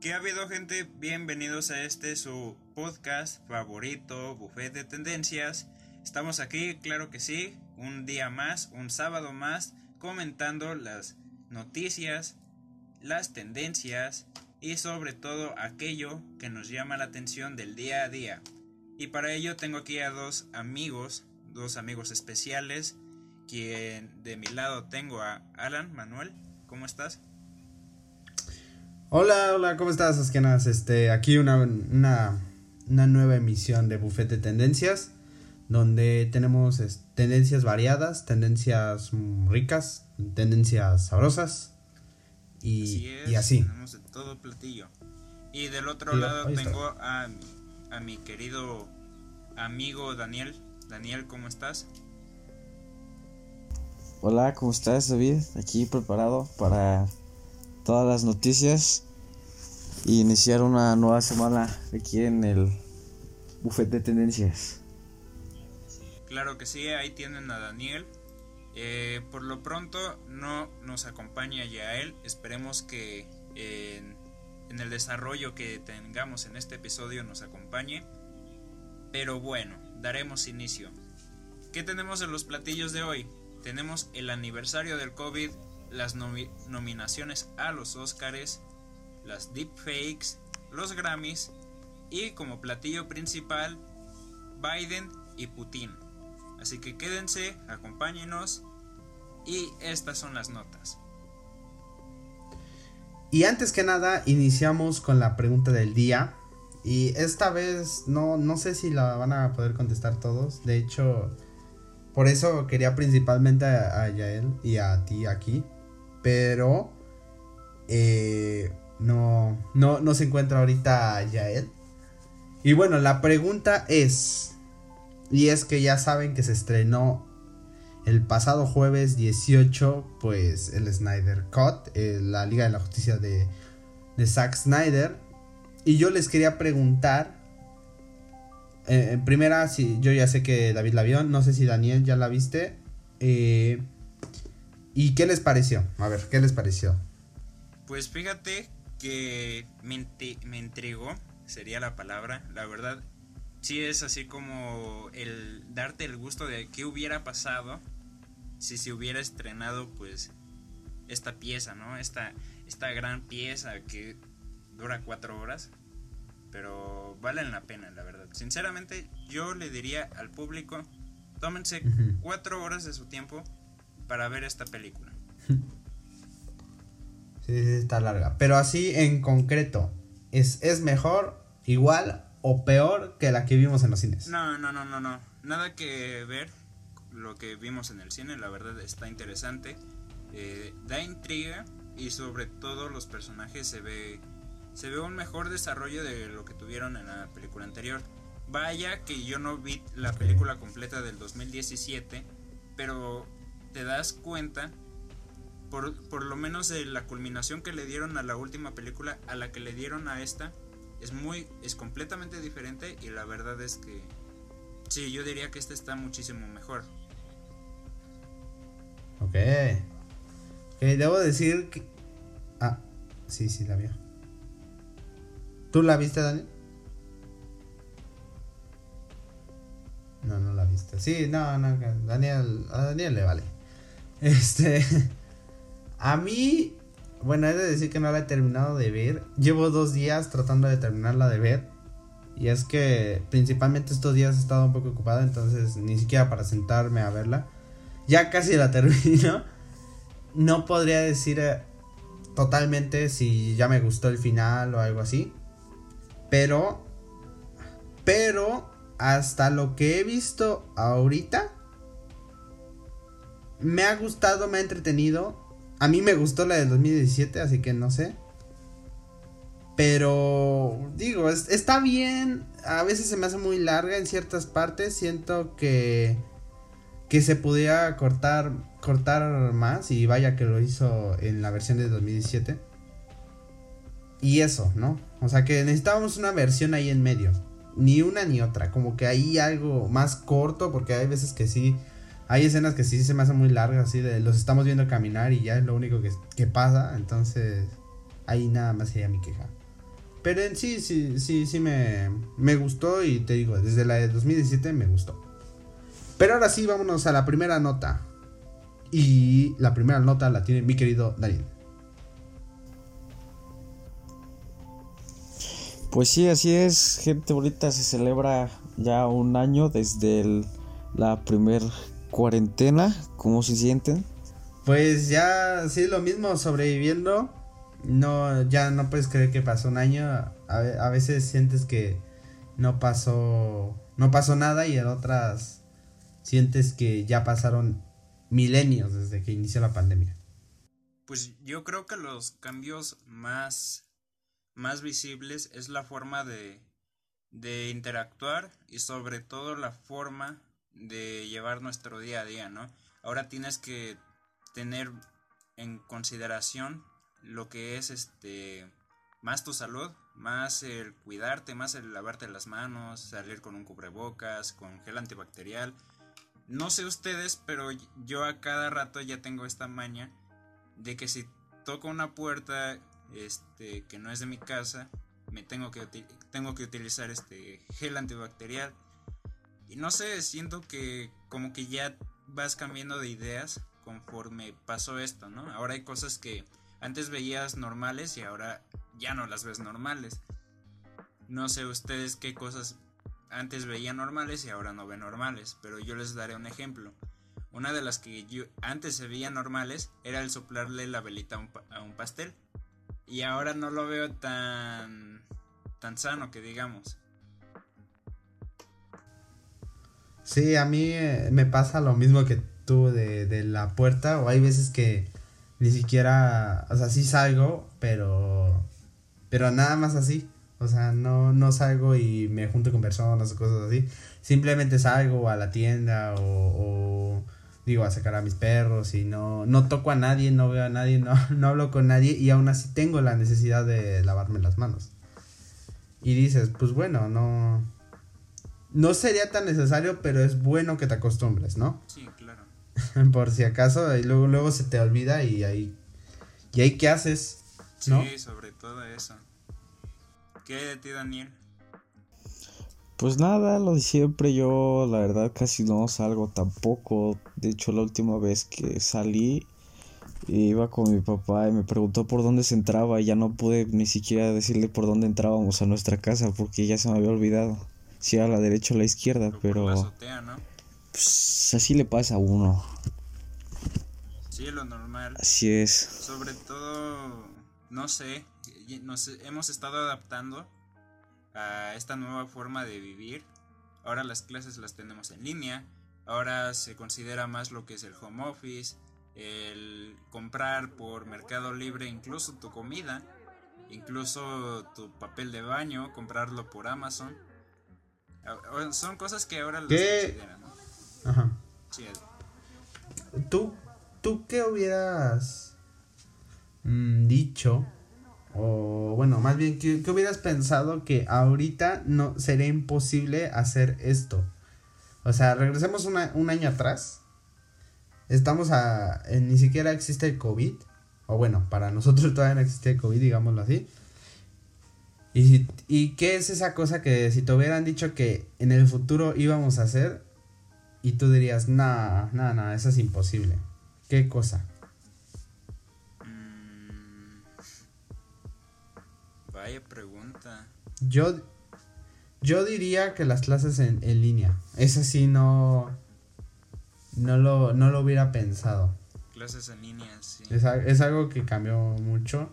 ¿Qué ha habido gente? Bienvenidos a este su podcast favorito, Buffet de Tendencias. Estamos aquí, claro que sí, un día más, un sábado más, comentando las noticias, las tendencias y sobre todo aquello que nos llama la atención del día a día. Y para ello tengo aquí a dos amigos, dos amigos especiales, quien de mi lado tengo a Alan Manuel. ¿Cómo estás? Hola, hola, ¿cómo estás, Askenas? Este, aquí una, una, nueva emisión de Buffet de Tendencias, donde tenemos tendencias variadas, tendencias ricas, tendencias sabrosas y así. y así. Tenemos de todo platillo. Y del otro lado tengo a, a mi querido amigo Daniel. Daniel, ¿cómo estás? Hola, ¿cómo estás, David? Aquí preparado para todas las noticias y iniciar una nueva semana aquí en el buffet de tendencias. Claro que sí, ahí tienen a Daniel. Eh, por lo pronto no nos acompaña ya él. Esperemos que en, en el desarrollo que tengamos en este episodio nos acompañe. Pero bueno, daremos inicio. ¿Qué tenemos en los platillos de hoy? Tenemos el aniversario del COVID las nominaciones a los Oscars, las deepfakes, los Grammys y como platillo principal Biden y Putin. Así que quédense, acompáñenos y estas son las notas. Y antes que nada, iniciamos con la pregunta del día. Y esta vez no, no sé si la van a poder contestar todos. De hecho, por eso quería principalmente a Yael y a ti aquí pero eh, no, no, no se encuentra ahorita Yael. Y bueno, la pregunta es, y es que ya saben que se estrenó el pasado jueves 18, pues el Snyder Cut, eh, la Liga de la Justicia de, de Zack Snyder. Y yo les quería preguntar, eh, en primera, si yo ya sé que David la vio, no sé si Daniel ya la viste. Eh, ¿Y qué les pareció? A ver, ¿qué les pareció? Pues fíjate que me, me intrigó, sería la palabra. La verdad, sí es así como el darte el gusto de qué hubiera pasado si se hubiera estrenado pues esta pieza, ¿no? Esta, esta gran pieza que dura cuatro horas. Pero valen la pena, la verdad. Sinceramente, yo le diría al público, tómense cuatro horas de su tiempo para ver esta película. Sí, sí, está larga. Pero así en concreto, ¿es, ¿es mejor, igual o peor que la que vimos en los cines? No, no, no, no, no. Nada que ver lo que vimos en el cine, la verdad está interesante. Eh, da intriga y sobre todo los personajes se ve se ve un mejor desarrollo de lo que tuvieron en la película anterior. Vaya que yo no vi la película completa del 2017, pero te das cuenta, por, por lo menos de la culminación que le dieron a la última película, a la que le dieron a esta, es muy, es completamente diferente y la verdad es que, sí, yo diría que esta está muchísimo mejor. Ok. debo decir que... Ah, sí, sí, la vi. ¿Tú la viste, Dani? No, no la viste. Sí, no, no, Daniel, a Daniel le vale. Este. A mí. Bueno, he de decir que no la he terminado de ver. Llevo dos días tratando de terminarla de ver. Y es que principalmente estos días he estado un poco ocupada. Entonces ni siquiera para sentarme a verla. Ya casi la termino. No podría decir eh, totalmente si ya me gustó el final o algo así. Pero. Pero. Hasta lo que he visto ahorita me ha gustado, me ha entretenido. A mí me gustó la del 2017, así que no sé. Pero digo, está bien. A veces se me hace muy larga en ciertas partes. Siento que que se pudiera cortar cortar más y vaya que lo hizo en la versión de 2017. Y eso, ¿no? O sea que necesitábamos una versión ahí en medio. Ni una ni otra. Como que hay algo más corto porque hay veces que sí hay escenas que sí se me hacen muy largas, así de los estamos viendo caminar y ya es lo único que, pasa. Entonces, ahí nada más sería mi queja. Pero en sí, sí, sí, sí me, me gustó y te digo, desde la de 2017 me gustó. Pero ahora sí, vámonos a la primera nota. Y la primera nota la tiene mi querido Darín. Pues sí, así es, gente bonita, se celebra ya un año desde la primer cuarentena. ¿Cómo se sienten? Pues ya, sí, lo mismo, sobreviviendo. No, ya no puedes creer que pasó un año. A, a veces sientes que no pasó, no pasó nada y en otras sientes que ya pasaron milenios desde que inició la pandemia. Pues yo creo que los cambios más más visibles es la forma de, de interactuar y sobre todo la forma de llevar nuestro día a día, ¿no? Ahora tienes que tener en consideración lo que es este más tu salud, más el cuidarte, más el lavarte las manos, salir con un cubrebocas, con gel antibacterial. No sé ustedes, pero yo a cada rato ya tengo esta maña de que si toco una puerta este, que no es de mi casa, me tengo que, tengo que utilizar este gel antibacterial. Y no sé, siento que como que ya vas cambiando de ideas conforme pasó esto, ¿no? Ahora hay cosas que antes veías normales y ahora ya no las ves normales. No sé ustedes qué cosas antes veían normales y ahora no ven normales, pero yo les daré un ejemplo. Una de las que yo antes se veían normales era el soplarle la velita a un pastel. Y ahora no lo veo tan, tan sano que digamos. Sí, a mí eh, me pasa lo mismo que tú de, de, la puerta. O hay veces que ni siquiera, o sea, sí salgo, pero, pero nada más así. O sea, no, no salgo y me junto con personas o cosas así. Simplemente salgo a la tienda o digo, a sacar a mis perros y no, no toco a nadie, no veo a nadie, no, no hablo con nadie y aún así tengo la necesidad de lavarme las manos. Y dices, pues bueno, no, no sería tan necesario, pero es bueno que te acostumbres, ¿no? Sí, claro. Por si acaso, y luego, luego se te olvida y ahí, y ahí qué haces, ¿no? Sí, sobre todo eso. ¿Qué de ti, Daniel? Pues nada, lo de siempre, yo la verdad casi no salgo tampoco. De hecho, la última vez que salí iba con mi papá y me preguntó por dónde se entraba y ya no pude ni siquiera decirle por dónde entrábamos a nuestra casa porque ya se me había olvidado. Si a la derecha o a la izquierda, pero... azotea, ¿no? Pues así le pasa a uno. Sí, lo normal. Así es. Sobre todo, no sé, nos hemos estado adaptando a esta nueva forma de vivir. Ahora las clases las tenemos en línea, ahora se considera más lo que es el home office, el comprar por Mercado Libre incluso tu comida, incluso tu papel de baño, comprarlo por Amazon. Son cosas que ahora las consideran, ¿no? Ajá. ¿Tú, ¿Tú qué hubieras mm, dicho o bueno, más bien, ¿qué, hubieras pensado que ahorita no sería imposible hacer esto? O sea, regresemos un año atrás. Estamos a... ni siquiera existe el COVID. O bueno, para nosotros todavía no existe el COVID, digámoslo así. ¿Y, ¿Y qué es esa cosa que si te hubieran dicho que en el futuro íbamos a hacer y tú dirías, no, no, no, eso es imposible? ¿Qué cosa? pregunta. Yo, yo diría que las clases en, línea. Eso sí no. No lo, no lo hubiera pensado. Clases en línea, sí. Es, algo que cambió mucho.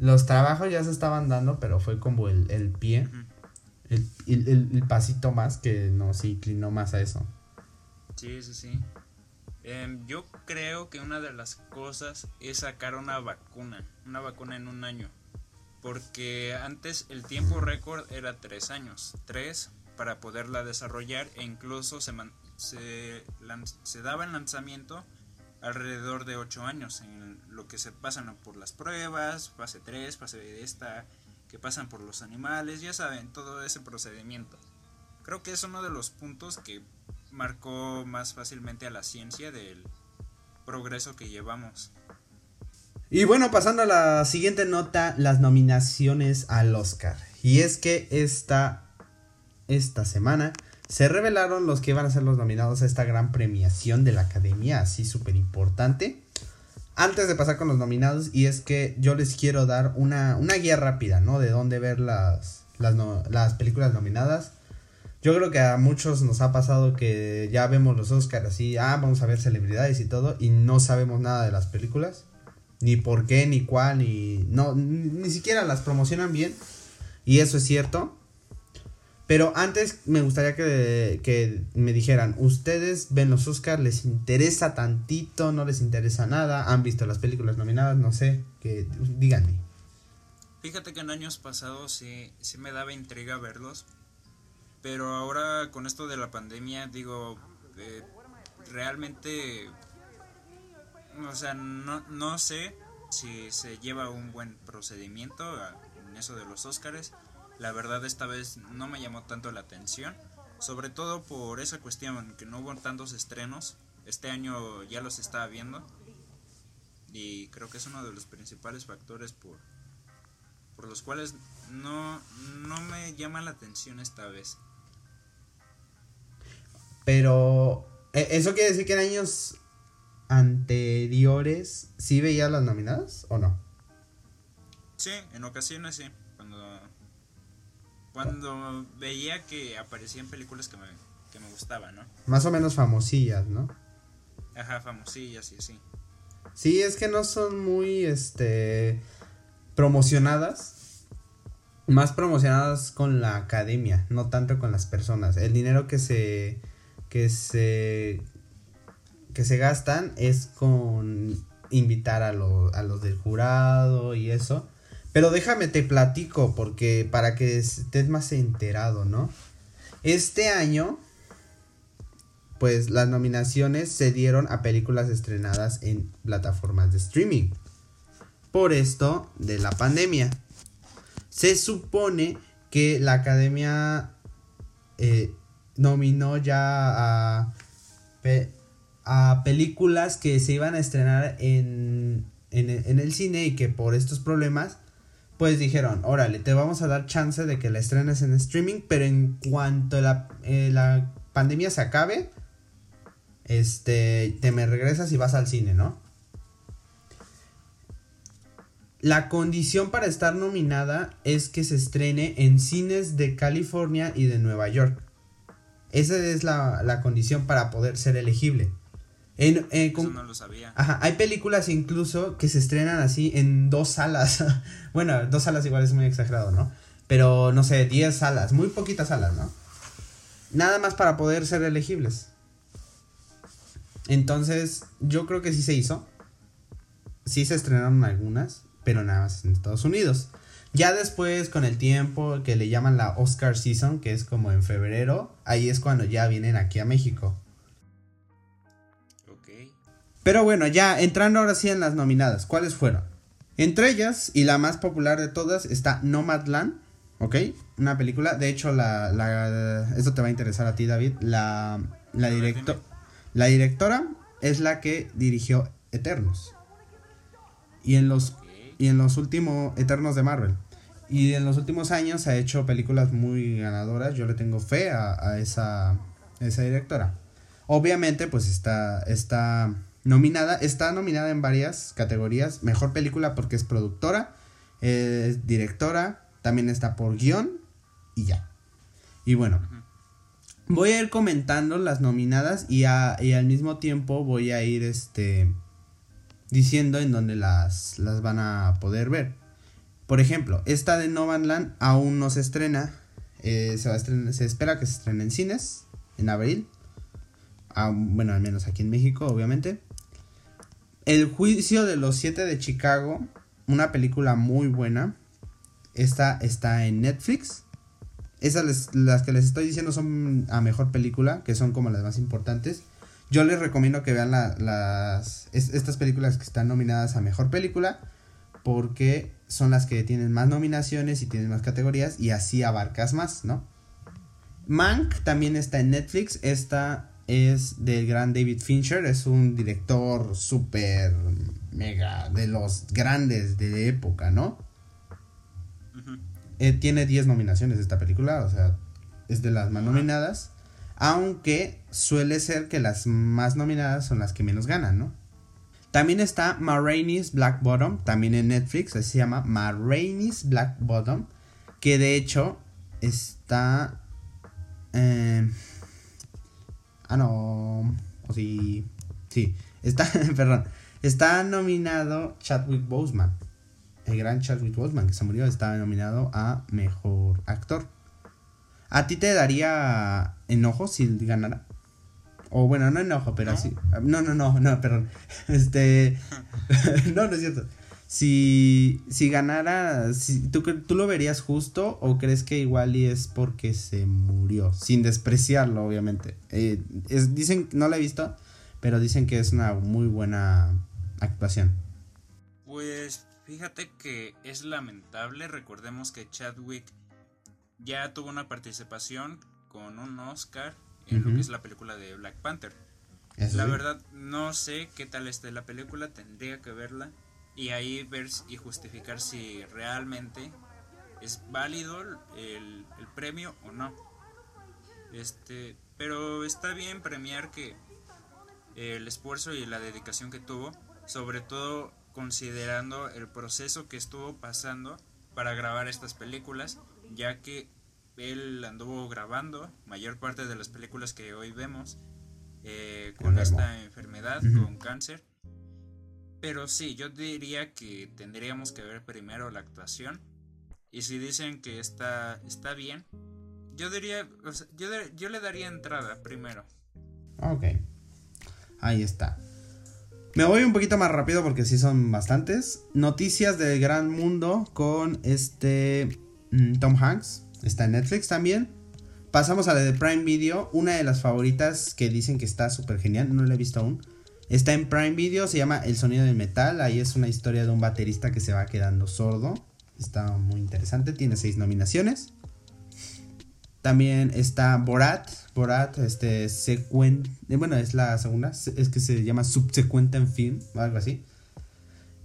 Los trabajos ya se estaban dando, pero fue como el, pie. el, pasito más que nos inclinó más a eso. Sí, sí, sí. Em, yo creo que una de las cosas es sacar una vacuna. Una vacuna en un año. Porque antes el tiempo récord era tres años. Tres para poderla desarrollar e incluso se, se, se daba el lanzamiento alrededor de ocho años en lo que se pasan por las pruebas, fase 3, fase de esta, que pasan por los animales, ya saben, todo ese procedimiento. Creo que es uno de los puntos que marcó más fácilmente a la ciencia del progreso que llevamos. Y bueno, pasando a la siguiente nota, las nominaciones al Oscar. Y es que esta, esta semana se revelaron los que iban a ser los nominados a esta gran premiación de la academia, así súper importante. Antes de pasar con los nominados, y es que yo les quiero dar una, una guía rápida, ¿no? De dónde ver las, las, las películas nominadas. Yo creo que a muchos nos ha pasado que ya vemos los Oscars así, ah, vamos a ver celebridades y todo, y no sabemos nada de las películas. Ni por qué, ni cuál, ni. No, ni siquiera las promocionan bien. Y eso es cierto. Pero antes me gustaría que, que, me dijeran, ¿ustedes ven los Oscars? ¿Les interesa tantito? ¿No les interesa nada? ¿Han visto las películas nominadas? No sé, que díganme. Fíjate que en años pasados sí, sí me daba intriga verlos, pero ahora con esto de la pandemia digo, eh, realmente, o sea, no, no sé si se lleva un buen procedimiento en eso de los Oscars la verdad esta vez no me llamó tanto la atención, sobre todo por esa cuestión que no hubo tantos estrenos, este año ya los estaba viendo y creo que es uno de los principales factores por, por los cuales no, no me llama la atención esta vez. Pero, ¿e-, ¿eso quiere decir que en años anteriores sí veía las nominadas o no? Sí, en ocasiones sí. Cuando cuando veía que aparecían películas que me, que me gustaban, ¿no? Más o menos famosillas, ¿no? Ajá, famosillas y así. Sí, es que no son muy, este, promocionadas. Más promocionadas con la academia, no tanto con las personas. El dinero que se, que se, que se gastan es con invitar a, a los del jurado y eso. Pero déjame te platico porque para que estés más enterado, ¿no? Este año, pues las nominaciones se dieron a películas estrenadas en plataformas de streaming. Por esto de la pandemia. Se supone que la academia eh, nominó ya a, a películas que se iban a estrenar en, en el cine y que por estos problemas pues dijeron, órale, te vamos a dar chance de que la estrenes en streaming, pero en cuanto la, eh, la pandemia se acabe, este, te me regresas y vas al cine, ¿no? La condición para estar nominada es que se estrene en cines de California y de Nueva York. Esa es la, la condición para poder ser elegible. En, eh, no lo sabía. Ajá, hay películas incluso que se estrenan así en dos salas. bueno, dos salas igual es muy exagerado, ¿no? Pero no sé, diez salas, muy poquitas salas, ¿no? Nada más para poder ser elegibles. Entonces, yo creo que sí se hizo. Sí se estrenaron algunas, pero nada más en Estados Unidos. Ya después, con el tiempo que le llaman la Oscar Season, que es como en febrero, ahí es cuando ya vienen aquí a México. Pero bueno, ya entrando ahora sí en las nominadas, ¿cuáles fueron? Entre ellas, y la más popular de todas, está Nomadland, ¿ok? Una película, de hecho, la, la, esto te va a interesar a ti, David, la, la, directo, la directora es la que dirigió Eternos. Y en los, y en los últimos, Eternos de Marvel. Y en los últimos años ha hecho películas muy ganadoras, yo le tengo fe a, a esa, a esa directora. Obviamente, pues está, está Nominada, está nominada en varias categorías. Mejor película porque es productora, es directora, también está por guion y ya. Y bueno, voy a ir comentando las nominadas y, al mismo tiempo voy a ir este, diciendo en dónde las, las van a poder ver. Por ejemplo, esta de Novanland aún no se estrena. Eh, se, va a estrenar, se espera que se estrene en cines en abril. Ah, bueno, al menos aquí en México, obviamente. El juicio de los siete de Chicago, una película muy buena. Esta está en Netflix. Esas las que les estoy diciendo son a mejor película, que son como las más importantes. Yo les recomiendo que vean las estas películas que están nominadas a mejor película porque son las que tienen más nominaciones y tienen más categorías y así abarcas más, ¿no? Mank también está en Netflix. Esta es del gran David Fincher, es un director súper mega, de los grandes de época, ¿no? Eh, tiene 10 nominaciones esta película, o sea, es de las más nominadas. Aunque suele ser que las más nominadas son las que menos ganan, ¿no? También está Ma Black Bottom, también en Netflix, así se llama Ma Black Bottom, que de hecho está... Eh, ah, no. O sí. Sí. Está, perdón. Está nominado Chadwick Boseman. El gran Chadwick Boseman que se murió está nominado a Mejor Actor. ¿A ti te daría enojo si ganara? O bueno, no enojo, pero así. No, no, no, no, perdón. Este. no, no es cierto. Si, si ganara, si, ¿tú, ¿tú lo verías justo o crees que igual y es porque se murió? Sin despreciarlo, obviamente. Eh, es, dicen, no lo he visto, pero dicen que es una muy buena actuación. Pues fíjate que es lamentable. Recordemos que Chadwick ya tuvo una participación con un Oscar en lo que es la película de Black Panther. La verdad no sé qué tal esté la película, tendría que verla y ahí ver y justificar si realmente es válido el, el premio o no. Este, pero está bien premiar que el esfuerzo y la dedicación que tuvo, sobre todo considerando el proceso que estuvo pasando para grabar estas películas, ya que él anduvo grabando mayor parte de las películas que hoy vemos eh, con esta enfermedad, con cáncer. Pero sí, yo diría que tendríamos que ver primero la actuación. Y si dicen que está, está bien, yo diría, yo, yo le daría entrada primero. Ok. Ahí está. Me voy un poquito más rápido porque sí son bastantes. Noticias del gran mundo con este mm, Tom Hanks. Está en Netflix también. Pasamos a la de Prime Video. Una de las favoritas que dicen que está súper genial. No la he visto aún. Está en Prime Video. Se llama El sonido del metal. Ahí es una historia de un baterista que se va quedando sordo. Está muy interesante. Tiene seis nominaciones. También está Borat. Borat, este, secuen, eh, bueno, es la segunda. Es que se llama Subsecuente en Film. O algo así.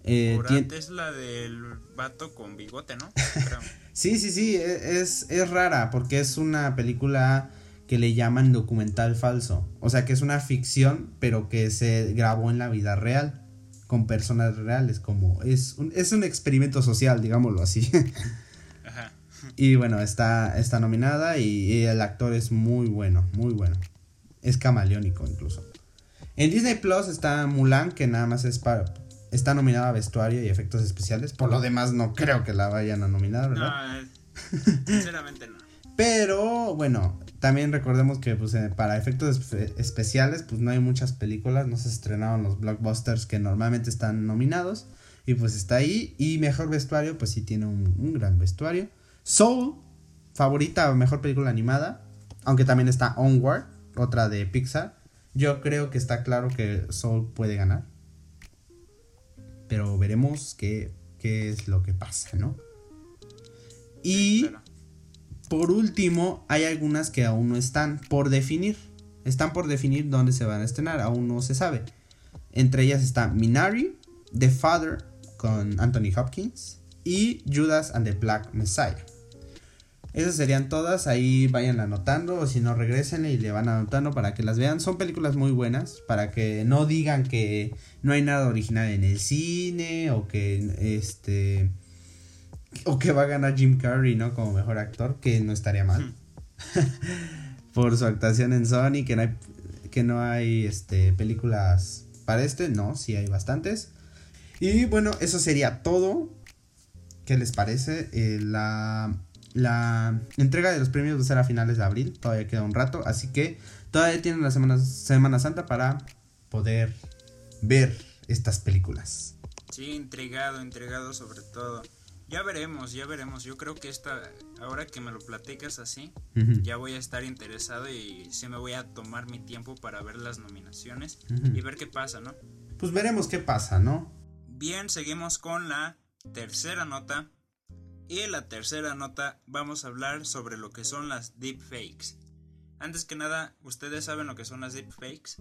Eh, Borat es la del vato con bigote, ¿no? sí, sí, sí. E, es, es rara porque es una película que le llaman documental falso. O sea que es una ficción, pero que se grabó en la vida real. Con personas reales. Como es un, es un experimento social, digámoslo así. Y bueno, está, está nominada y, el actor es muy bueno, muy bueno. Es camaleónico incluso. En Disney Plus está Mulan, que nada más es para, está nominada a vestuario y efectos especiales. Por lo demás, no creo que la vayan a nominar, ¿verdad? No, eh, sinceramente no. Pero bueno, también recordemos que pues, eh, para efectos especiales, pues no hay muchas películas, no se estrenaron los blockbusters que normalmente están nominados. Y pues está ahí. Y mejor vestuario, pues sí tiene un gran vestuario. Soul, favorita o mejor película animada. Aunque también está Onward, otra de Pixar. Yo creo que está claro que Soul puede ganar. Pero veremos qué, qué es lo que pasa, ¿no? Y por último, hay algunas que aún no están por definir. Están por definir dónde se van a estrenar, aún no se sabe. Entre ellas está Minari, The Father con Anthony Hopkins y Judas and the Black Messiah. Esas serían todas, ahí vayan anotando o si no regresen y le van anotando para que las vean. Son películas muy buenas, para que no digan que no hay nada original en el cine o que este o que va a ganar Jim Carrey, ¿no? Como mejor actor, que no estaría mal. Por su actuación en Sony, que no hay que no hay este películas para este, no, sí hay bastantes. Y bueno, eso sería todo. ¿Qué les parece? Eh, la la entrega de los premios va a ser a finales de abril, todavía queda un rato, así que todavía tienen la Semana, semana Santa para poder ver estas películas. Sí, entregado, entregado sobre todo. Ya veremos, ya veremos. Yo creo que esta, ahora que me lo platicas así, ya voy a estar interesado y sí me voy a tomar mi tiempo para ver las nominaciones y ver qué pasa, ¿no? Pues veremos qué pasa, ¿no? Bien, seguimos con la tercera nota y en la tercera nota vamos a hablar sobre lo que son las deepfakes. Antes que nada, ¿ustedes saben lo que son las deepfakes?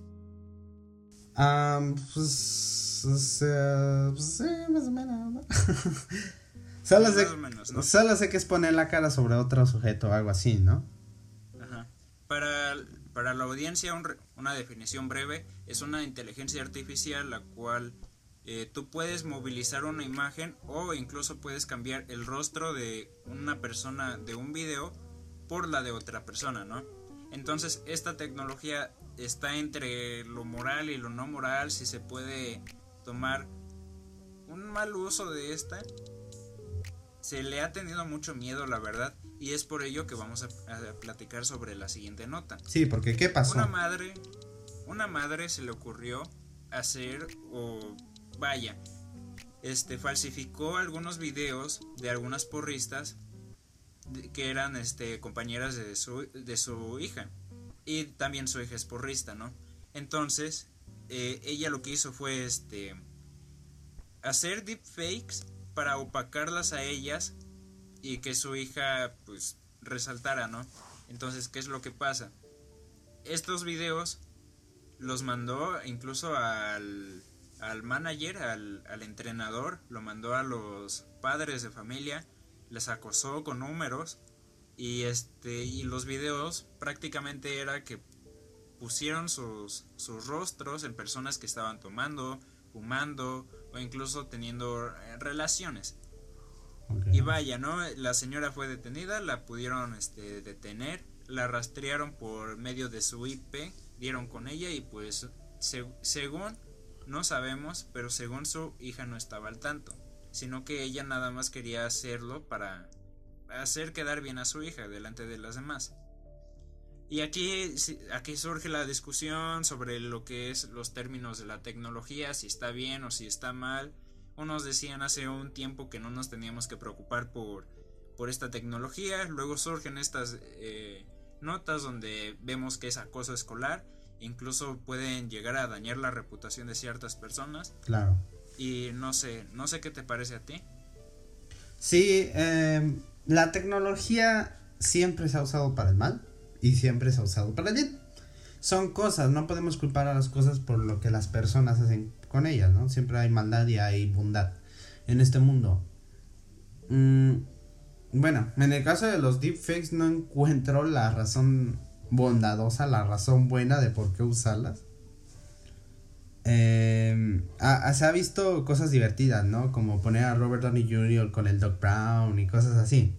Um, pues o sea, pues sí, más o menos, ¿no? sé, o menos, ¿no? solo sé que es poner la cara sobre otro sujeto o algo así, ¿no? Ajá. Para, para la audiencia, un una definición breve es una inteligencia artificial la cual eh, tú puedes movilizar una imagen o incluso puedes cambiar el rostro de una persona de un video por la de otra persona, ¿no? Entonces, esta tecnología está entre lo moral y lo no moral, si se puede tomar un mal uso de esta. Se le ha tenido mucho miedo, la verdad, y es por ello que vamos a, a platicar sobre la siguiente nota. Sí, porque ¿qué pasó? Una madre, una madre se le ocurrió hacer o vaya, este falsificó algunos videos de algunas porristas que eran este compañeras de su de su hija y también su hija es porrista, ¿no? Entonces eh, ella lo que hizo fue este hacer deepfakes para opacarlas a ellas y que su hija pues resaltara, ¿no? Entonces, ¿qué es lo que pasa? Estos videos los mandó incluso al, al manager, al, al entrenador, lo mandó a los padres de familia, les acosó con números y este y los videos prácticamente era que pusieron sus, sus rostros en personas que estaban tomando, fumando o incluso teniendo eh, relaciones. Y vaya, ¿no? La señora fue detenida, la pudieron este, detener, la rastrearon por medio de su IP, dieron con ella y pues se- según, no sabemos, pero según su hija no estaba al tanto, sino que ella nada más quería hacerlo para hacer quedar bien a su hija delante de las demás. Y aquí, aquí surge la discusión sobre lo que es los términos de la tecnología, si está bien o si está mal. Unos decían hace un tiempo que no nos teníamos que preocupar por, por esta tecnología. Luego surgen estas eh, notas donde vemos que es acoso escolar. Incluso pueden llegar a dañar la reputación de ciertas personas. Claro. Y no sé, no sé qué te parece a ti. Sí, eh, la tecnología siempre se ha usado para el mal y siempre se ha usado para el bien. Son cosas, no podemos culpar a las cosas por lo que las personas hacen con ellas, ¿no? Siempre hay maldad y hay bondad en este mundo. Mm, bueno, en el caso de los deepfakes no encuentro la razón bondadosa, la razón buena de por qué usarlas. Ah, se ha visto cosas divertidas, ¿no? Como poner a Robert Downey Jr. con el Doc Brown y cosas así.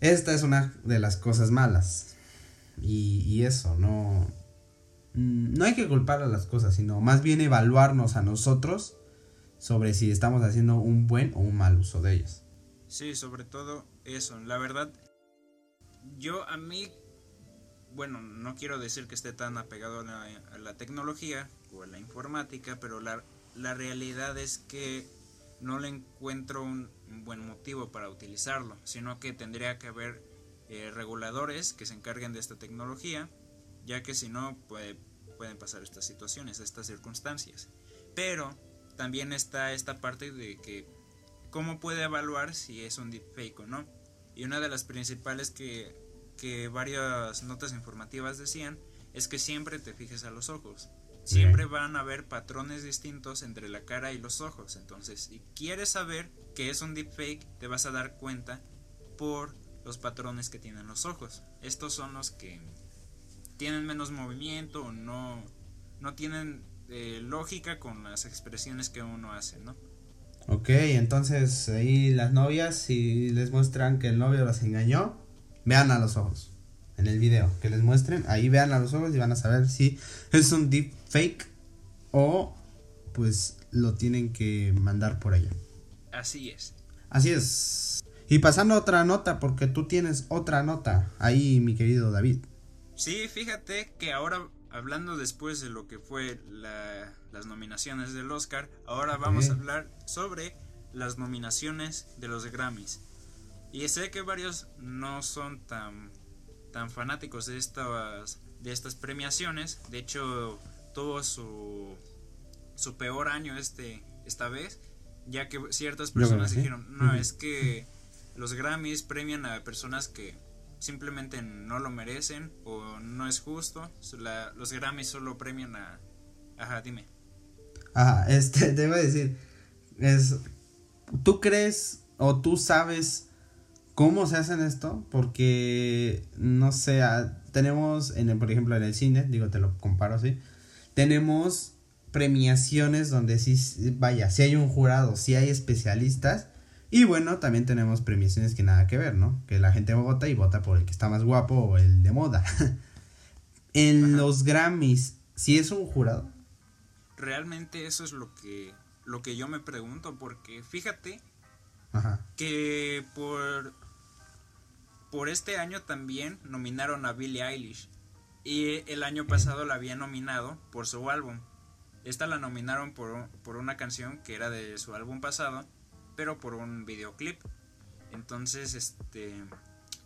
Esta es una de las cosas malas. Y, eso, no. mm, No hay que culpar a las cosas, sino más bien evaluarnos a nosotros sobre si estamos haciendo un buen o un mal uso de ellas. Sí, sobre todo eso. La verdad, yo a mí, bueno, no quiero decir que esté tan apegado a la, tecnología o a la informática, pero la, la realidad es que no le encuentro un buen motivo para utilizarlo, sino que tendría que haber eh, reguladores que se encarguen de esta tecnología, ya que si no puede- pueden pasar estas situaciones, estas circunstancias. Pero también está esta parte de que cómo puede evaluar si es un deepfake o no. Y una de las principales que, que varias notas informativas decían es que siempre te fijes a los ojos. Siempre van a haber patrones distintos entre la cara y los ojos. Entonces, si quieres saber que es un deepfake, te vas a dar cuenta por los patrones que tienen los ojos. Estos son los que tienen menos movimiento o no, no tienen eh, lógica con las expresiones que uno hace, ¿no? Ok, entonces ahí las novias, si les muestran que el novio las engañó, vean a los ojos. En el video que les muestren, ahí vean a los ojos y van a saber si es un deep fake o pues lo tienen que mandar por allá. Así es. Así es. Y pasando a otra nota, porque tú tienes otra nota ahí, mi querido David. Sí, fíjate que ahora, hablando después de lo que fue la- las nominaciones del Oscar, ahora vamos a hablar sobre las nominaciones de los Grammys. Y sé que varios no son tan, tan fanáticos de estas, de estas premiaciones. De hecho, tuvo su, su peor año este, esta vez, ya que ciertas personas dijeron, no, es que los Grammys premian a personas que simplemente no lo merecen o no es justo. Los Grammys solo premian a... Ajá, dime. Ajá, este, te a decir, es, ¿tú crees o tú sabes cómo se hacen esto? Porque, no sé, tenemos, en el, por ejemplo, en el cine, digo, te lo comparo así, tenemos premiaciones donde sí, vaya, si hay un jurado, si hay especialistas, y bueno, también tenemos premiaciones que nada que ver, ¿no? Que la gente vota y vota por el que está más guapo o el de moda. en los Grammys, ¿sí es un jurado? Realmente eso es lo que, lo que yo me pregunto, porque fíjate Ajá. que por, por este año también nominaron a Billie Eilish. Y el año pasado la habían nominado por su álbum. Esta la nominaron por, por una canción que era de su álbum pasado, pero por un videoclip. Entonces, este...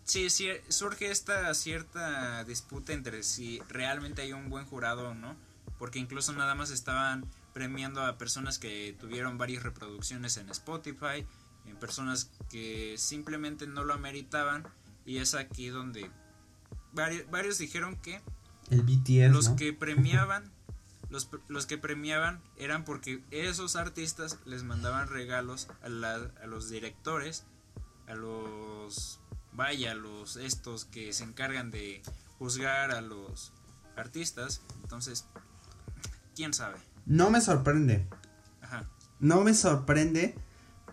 Sí, sí, surge esta cierta disputa entre si realmente hay un buen jurado o no, porque incluso nada más estaban premiando a personas que tuvieron varias reproducciones en Spotify, en personas que simplemente no lo ameritaban, y es aquí donde varios, varios dijeron que el BTS, los que premiaban los, los, que premiaban eran porque esos artistas les mandaban regalos a, la, a los directores, a los vaya, a los estos que se encargan de juzgar a los artistas. Entonces, quién sabe. No me sorprende. Ajá. No me sorprende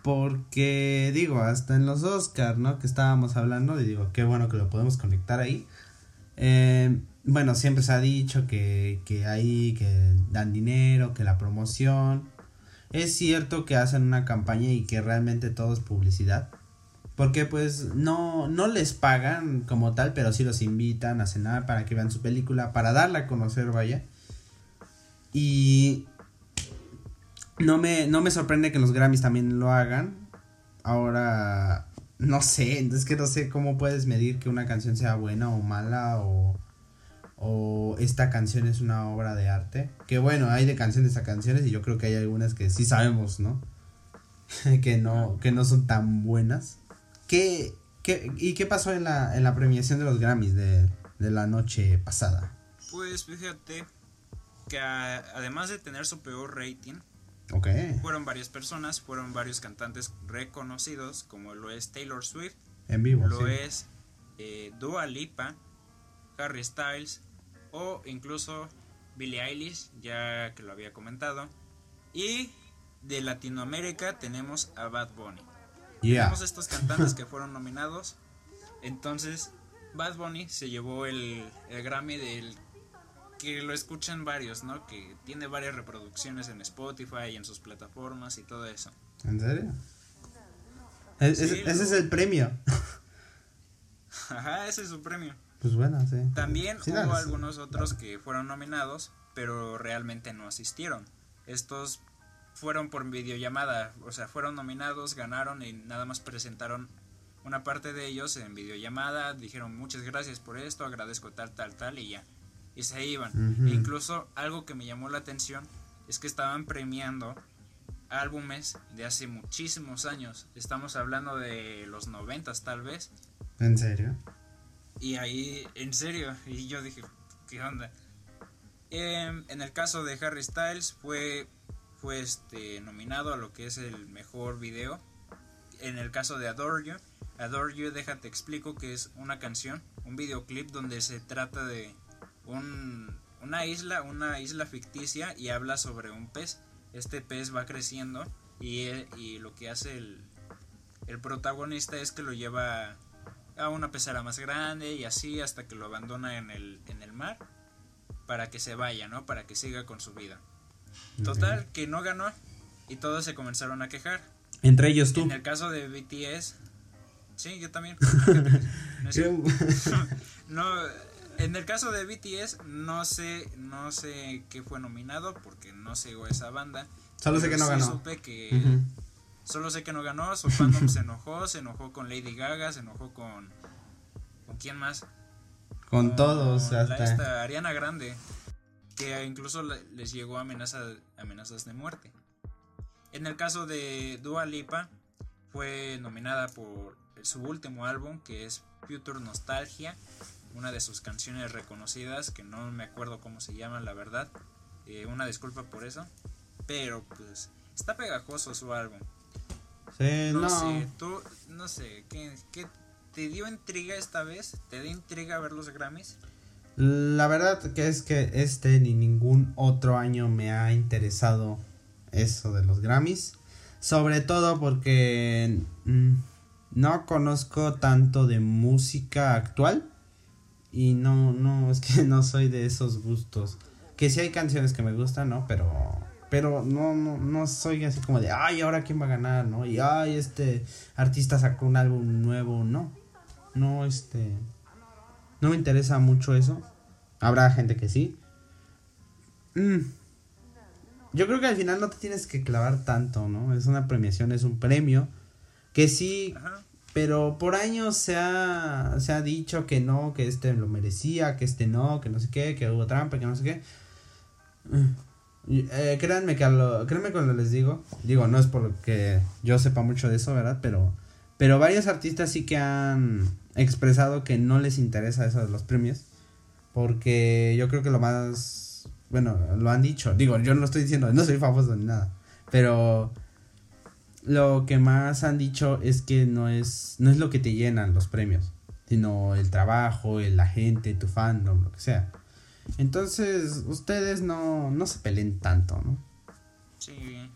porque digo, hasta en los Oscars, ¿no? Que estábamos hablando y digo, qué bueno que lo podemos conectar ahí. Eh, bueno, siempre se ha dicho que, que ahí, que dan dinero, que la promoción. Es cierto que hacen una campaña y que realmente todo es publicidad. Porque pues no, no les pagan como tal, pero sí los invitan a cenar para que vean su película, para darla a conocer, vaya. Y no me, no me sorprende que los Grammys también lo hagan. Ahora, no sé, es que no sé cómo puedes medir que una canción sea buena o mala o o esta canción es una obra de arte. Que bueno, hay de canciones a canciones y yo creo que hay algunas que sí sabemos, ¿no? que no que no son tan buenas. ¿Qué, qué, y qué pasó en la, en la premiación de los Grammys de, de la noche pasada? Pues fíjate que a, además de tener su peor rating, okay. fueron varias personas, fueron varios cantantes reconocidos, como lo es Taylor Swift, en vivo, lo sí. es eh, Dua Lipa, Harry Styles, o incluso Billie Eilish, ya que lo había comentado. Y de Latinoamérica tenemos a Bad Bunny. Yeah. Tenemos estos cantantes que fueron nominados. Entonces, Bad Bunny se llevó el, el, Grammy del que lo escuchan varios, ¿no? Que tiene varias reproducciones en Spotify y en sus plataformas y todo eso. ¿En serio? Es, sí, ese, ese es el premio. Ajá, ese es su premio. Pues bueno, sí. También sí, hubo dale. algunos otros que fueron nominados, pero realmente no asistieron. Estos fueron por videollamada, o sea, fueron nominados, ganaron y nada más presentaron una parte de ellos en videollamada, dijeron muchas gracias por esto, agradezco tal, tal, tal y ya. Y se iban. E incluso algo que me llamó la atención es que estaban premiando álbumes de hace muchísimos años. Estamos hablando de los noventas tal vez. ¿En serio? Y ahí, en serio, y yo dije, ¿qué onda? Eh, en el caso de Harry Styles fue, fue este, nominado a lo que es el mejor video. En el caso de Adore You, Adore You, déjate explico que es una canción, un videoclip donde se trata de un, una isla, una isla ficticia y habla sobre un pez. Este pez va creciendo y, y lo que hace el, el protagonista es que lo lleva a una pecera más grande y así hasta que lo abandona en el, en el mar para que se vaya, ¿no? Para que siga con su vida. Total, que no ganó y todos se comenzaron a quejar. Entre ellos tú. En el caso de BTS, sí, yo también. No, no, en el caso de BTS no sé, no sé qué fue nominado porque no sigo esa banda. Solo sé que no sí ganó. Supe que Uh -huh. Solo sé que no ganó, su fandom se enojó, se enojó con Lady Gaga, se enojó con... ¿Con quién más? Con, con todos, la, hasta... Esta Ariana Grande, que incluso les llegó amenaza, amenazas de muerte. En el caso de Dua Lipa, fue nominada por su último álbum, que es Future Nostalgia, una de sus canciones reconocidas, que no me acuerdo cómo se llama, la verdad. Eh, una disculpa por eso. pero pues está pegajoso su álbum. Sí, No, no. sé, tú, no sé, ¿qué, qué te dio intriga esta vez? ¿Te dio intriga ver los Grammys? La verdad que es que este ni ningún otro año me ha interesado eso de los Grammys. Sobre todo porque mm, no conozco tanto de música actual. Y no, no, es que no soy de esos gustos. Que sí hay canciones que me gustan, ¿no? Pero, pero no, no, no soy así como de, ay, ahora quién va a ganar, ¿no? Y, ay, este artista sacó un álbum nuevo, no. No, este, no me interesa mucho eso. Habrá gente que sí. Mm. Yo creo que al final no te tienes que clavar tanto, ¿no? Es una premiación, es un premio. Que sí, Ajá. pero por años se ha, se ha dicho que no, que este lo merecía, que este no, que no sé qué, que hubo trampa, que no sé qué. Y, eh, créanme que a lo, créanme cuando les digo, digo, no es porque yo sepa mucho de eso, ¿verdad? Pero, pero varios artistas sí que han expresado que no les interesa eso de los premios. Porque yo creo que lo más, bueno, lo han dicho, digo, yo no lo estoy diciendo, no soy famoso ni nada, pero lo que más han dicho es que no es, no es lo que te llenan los premios, sino el trabajo, el, la gente, tu fandom, lo que sea. Entonces, ustedes no, no se peleen tanto, ¿no? Sí.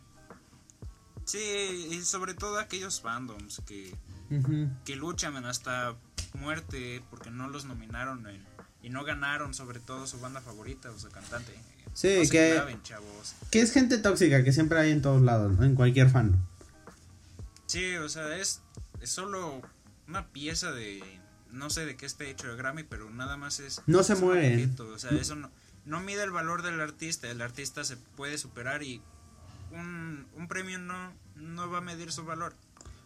Sí, y sobre todo aquellos fandoms que, que luchan hasta muerte porque no los nominaron en- y no ganaron sobre todo su banda favorita o su cantante. Sí, no que- chavos. Que es gente tóxica que siempre hay en todos lados, ¿no? En cualquier fan. Sí, o sea, es, es solo una pieza de... No sé de qué esté hecho el Grammy, pero nada más es... No se objeto, O sea, eso no, no mide el valor del artista. El artista se puede superar y un, un premio no, no va a medir su valor.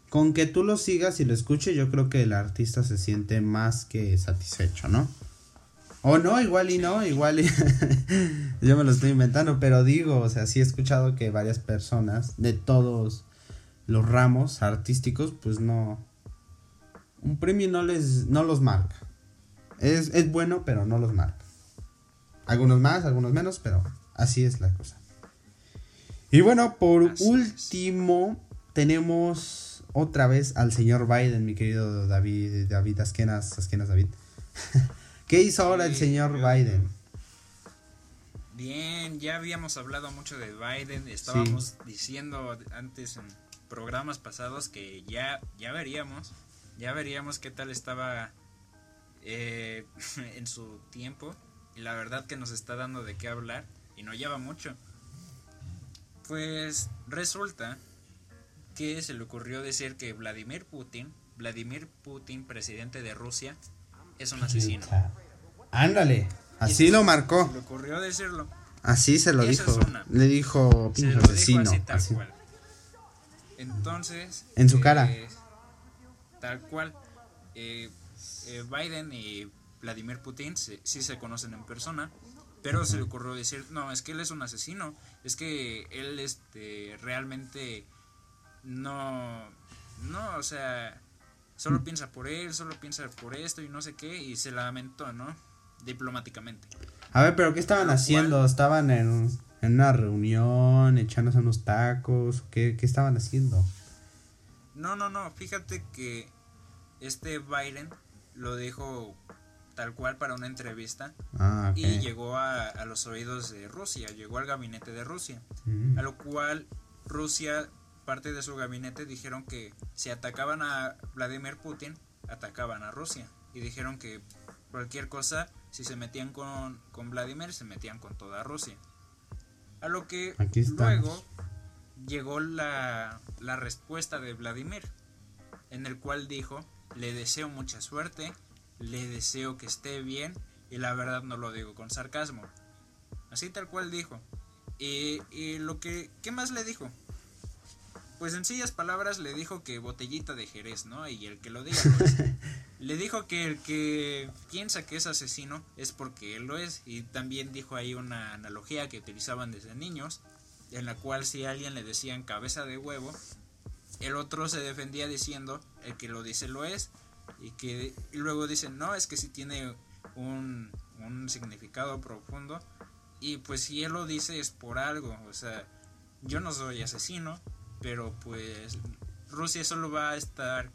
Con que tú lo sigas y lo escuches, yo creo que el artista se siente más que satisfecho, ¿no? O no, igual y no, igual y... yo me lo estoy inventando, pero digo, o sea, sí he escuchado que varias personas de todos los ramos artísticos, pues no... Un premio no les... no los marca. Es, es bueno, pero no los marca. Algunos más, algunos menos, pero así es la cosa. Y bueno, por Así es. último, tenemos otra vez al señor Biden, mi querido David, David Asquenas, Asquenas David. ¿Qué hizo ahora el señor Biden? Bien, ya habíamos hablado mucho de Biden, estábamos diciendo antes en programas pasados que ya, ya veríamos, ya veríamos qué tal estaba eh, en su tiempo y la verdad que nos está dando de qué hablar y no lleva mucho. Pues resulta que se le ocurrió decir que Vladimir Putin, Vladimir Putin, presidente de Rusia, es un asesino. Ándale, así lo Se marcó, le ocurrió decirlo. así se lo Esa dijo. una. Le dijo pinche dijo asesino. así tal así. cual. Entonces. En su eh, cara. Tal cual. eh, eh, Biden y Vladimir Putin se- sí se conocen en persona. Pero se le ocurrió decir, no, es que él es un asesino. Es que él este, realmente no. No, o sea. Solo piensa por él, solo piensa por esto y no sé qué. Y se lamentó, ¿no? Diplomáticamente. A ver, pero ¿qué estaban haciendo? ¿Estaban en, en una reunión, echándose unos tacos? ¿Qué, qué estaban haciendo? No, no, no, fíjate que este Biden lo dijo tal cual para una entrevista Ah, y llegó a, a los oídos de Rusia, llegó al gabinete de Rusia, Mm. a lo cual Rusia, parte de su gabinete, dijeron que si atacaban a Vladimir Putin, atacaban a Rusia y dijeron que cualquier cosa, si se metían con, con Vladimir, se metían con toda Rusia. A lo que Aquí luego llegó la, la respuesta de Vladimir, en el cual dijo, le deseo mucha suerte, le deseo que esté bien, y la verdad no lo digo con sarcasmo. Así tal cual dijo. Y, y lo que, ¿qué más le dijo? Pues en sencillas palabras le dijo que botellita de Jerez, ¿no? Y el que lo diga lo es. Le dijo que el que piensa que es asesino es porque él lo es. Y también dijo ahí una analogía que utilizaban desde niños, en la cual si alguien le decían cabeza de huevo, el otro se defendía diciendo el que lo dice lo es. Y que luego dicen, no, es que sí tiene un, un significado profundo. Y pues si él lo dice es por algo. O sea, yo no soy asesino, pero pues Rusia solo va a estar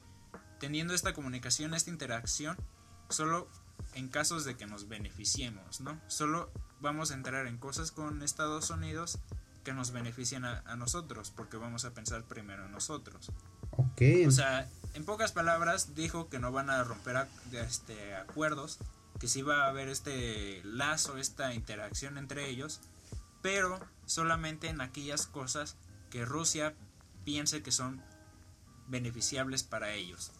teniendo esta comunicación, esta interacción, solo en casos de que nos beneficiemos, ¿no? Solo vamos a entrar en cosas con Estados Unidos que nos beneficien a, nosotros, porque vamos a pensar primero en nosotros. Ok. O sea, en pocas palabras dijo que no van a romper este, acuerdos, que sí va a haber este lazo, esta interacción entre ellos, pero solamente en aquellas cosas que Rusia piense que son beneficiables para ellos.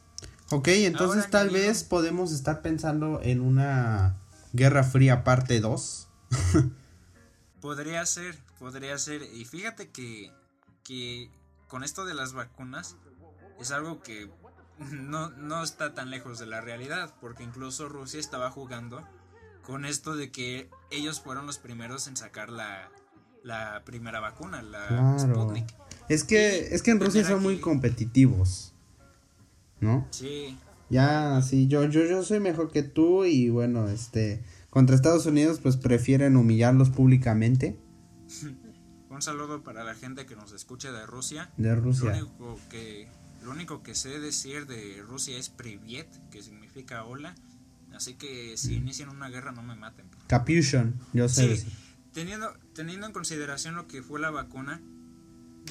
Ok, entonces tal vez podemos estar pensando en una Guerra Fría parte 2. podría ser, podría ser. Y fíjate que, que con esto de las vacunas es algo que no, no está tan lejos de la realidad, porque incluso Rusia estaba jugando con esto de que ellos fueron los primeros en sacar la, la primera vacuna, la Sputnik. Es que, es que en Rusia son muy competitivos. ¿No? Sí. Ya, sí, yo, yo, yo soy mejor que tú y bueno, este, contra Estados Unidos pues prefieren humillarlos públicamente. Un saludo para la gente que nos escucha de Rusia. De Rusia. Lo único que, lo único que sé decir de Rusia es Privet, que significa hola. Así que si mm. inician una guerra no me maten. Capuchon, yo sé. Sí, teniendo, teniendo en consideración lo que fue la vacuna,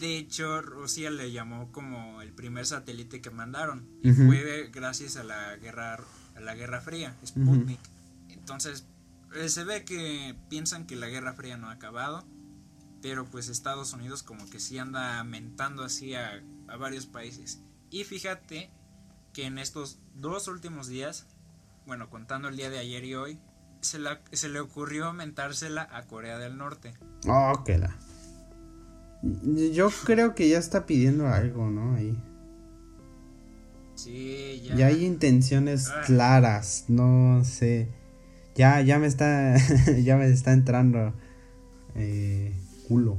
de hecho, Rusia le llamó como el primer satélite que mandaron. Y fue gracias a la guerra, a la Guerra Fría, Sputnik. Entonces, eh, se ve que piensan que la Guerra Fría no ha acabado. Pero pues Estados Unidos como que sí anda mentando así a, varios países. Y fíjate que en estos dos últimos días, bueno, contando el día de ayer y hoy, se, se le ocurrió mentársela a Corea del Norte. Oh, que la. Yo creo que ya está pidiendo algo, ¿no? Ahí. Sí, ya. Ya hay intenciones ah. claras, no sé. Ya, ya me está, ya me está entrando eh, culo.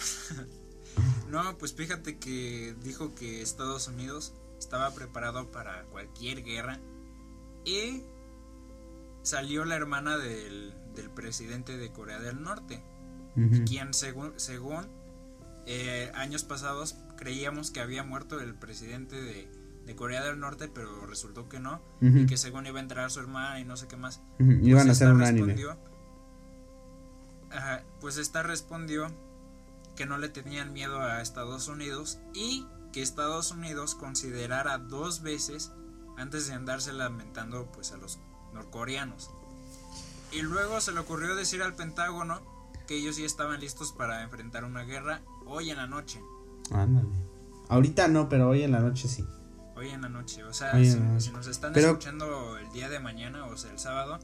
no, pues fíjate que dijo que Estados Unidos estaba preparado para cualquier guerra y salió la hermana del, del presidente de Corea del Norte quien según, según eh, años pasados creíamos que había muerto el presidente de, Corea del Norte, pero resultó que no, y que según iba a entrar su hermana y no sé qué más. Iban pues a hacer un anime. pues esta respondió que no le tenían miedo a Estados Unidos y que Estados Unidos considerara dos veces antes de andarse lamentando pues a los norcoreanos. Y luego se le ocurrió decir al Pentágono que ellos ya estaban listos para enfrentar una guerra hoy en la noche. Ándale. Ahorita no, pero hoy en la noche sí. Hoy en la noche, o sea, si, nos están escuchando el día de mañana, o sea, el sábado,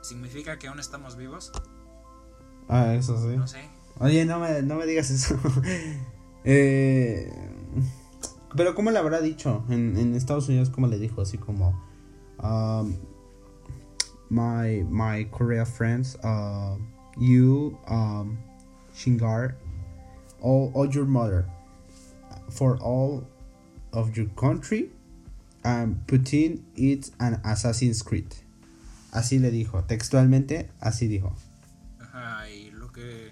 ¿significa que aún estamos vivos? Ah, eso sí. No sé. Oye, no me, no me digas eso. eh, pero ¿cómo le habrá dicho? En, en Estados Unidos, ¿cómo le dijo? Así como... Um, my, my Korea friends... Uh, you, um, Shingar, all, all your mother, for all of your country, and Putin it's an Assassin's Creed. Así le dijo, textualmente, así dijo. Ajá, y lo que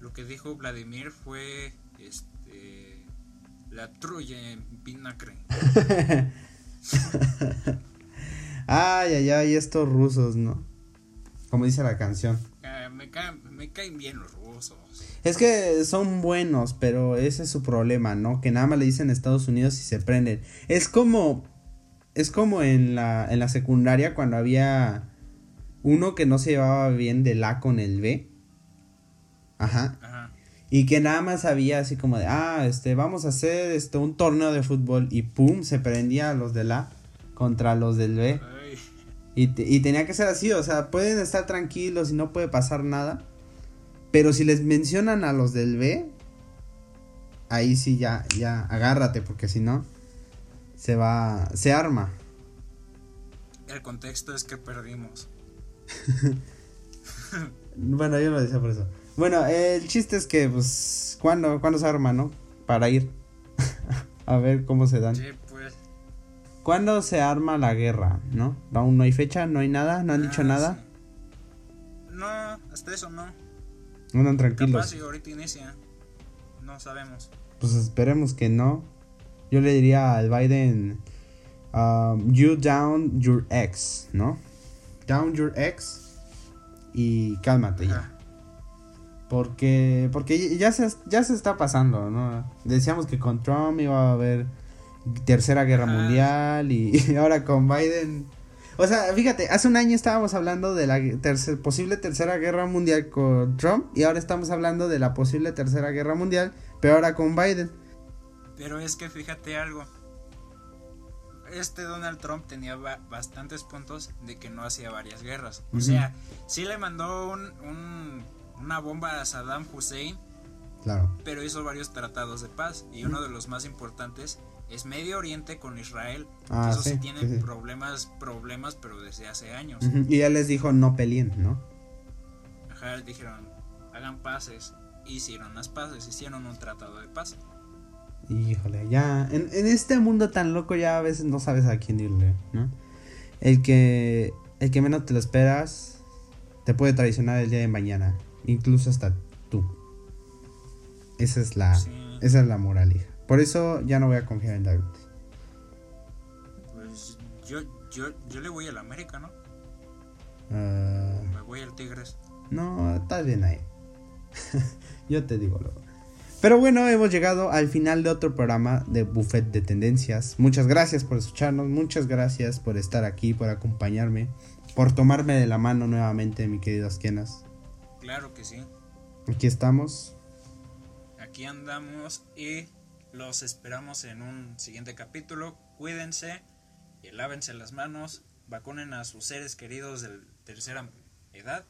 lo que dijo Vladimir fue este la trulla en vinagre. ay, ay, ay, estos rusos, ¿no? Como dice la canción me, caen, bien los rusos. Es que son buenos, pero ese es su problema, ¿no? Que nada más le dicen Estados Unidos y se prenden. Es como. Es como en la, en la secundaria cuando había uno que no se llevaba bien de la con el B. Ajá. Ajá. Y que nada más había así como de, ah, este, vamos a hacer este, un torneo de fútbol. Y pum, se prendía los de la contra los del B. Y, tenía que ser así, o sea, pueden estar tranquilos y no puede pasar nada. Pero si les mencionan a los del B, ahí sí ya, ya, agárrate, porque si no, se va, se arma. El contexto es que perdimos. bueno, yo lo decía por eso. Bueno, el chiste es que, pues, ¿cuándo, ¿cuándo se arma, no? Para ir a ver cómo se dan. ¿Cuándo se arma la guerra? ¿No? ¿Aún no hay fecha? ¿No hay nada? ¿No han dicho ah, nada? No, hasta eso no. Andan tranquilos. Capaz ahorita inicia. No sabemos. Pues esperemos que no. Yo le diría al Biden, um, you down your ex, ¿no? Down your ex y cálmate ya. Porque, porque ya se, ya se está pasando, ¿no? Decíamos que con Trump iba a haber tercera guerra Ajá. mundial y, y ahora con Biden... O sea, fíjate, hace un año estábamos hablando de la tercer- posible tercera guerra mundial con Trump y ahora estamos hablando de la posible tercera guerra mundial, pero ahora con Biden. Pero es que fíjate algo. Este Donald Trump tenía ba- bastantes puntos de que no hacía varias guerras. O sea, sí le mandó un, un- una bomba a Saddam Hussein, Claro. pero hizo varios tratados de paz. Y uno de los más importantes es Medio Oriente con Israel. Ah, Eso sí, sí, tiene sí, sí. problemas, problemas, pero desde hace años. Y él les dijo no peleen, ¿no? Ajá, dijeron, hagan paces. Hicieron las paces, hicieron un tratado de paz. Híjole, ya. En, en este mundo tan loco ya a veces no sabes a quién irle, ¿no? El que. El que menos te lo esperas. Te puede traicionar el día de mañana. Incluso hasta tú. Esa es la. Esa es la moral, hija. Por eso ya no voy a confiar en David. Pues yo, yo, yo le voy al América, ¿no? Ah, Me voy al Tigres. no, está bien ahí. Yo te digo luego. Pero bueno, hemos llegado al final de otro programa de Buffet de Tendencias. Muchas gracias por escucharnos, muchas gracias por estar aquí, por acompañarme, por tomarme de la mano nuevamente, mi querido Asquenas. Claro que sí. Aquí estamos. Aquí andamos y los esperamos en un siguiente capítulo. Cuídense, y lávense las manos, vacunen a sus seres queridos de tercera edad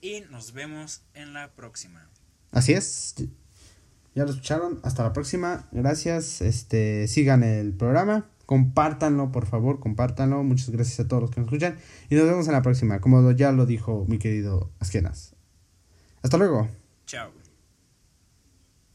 y nos vemos en la próxima. Así es. Ya lo escucharon. Hasta la próxima. Gracias. Este, sigan el programa. Compártanlo, por favor, compártanlo. Muchas gracias a todos los que nos escuchan. Y nos vemos en la próxima, como ya lo dijo mi querido Asquenas. Hasta luego. Chao.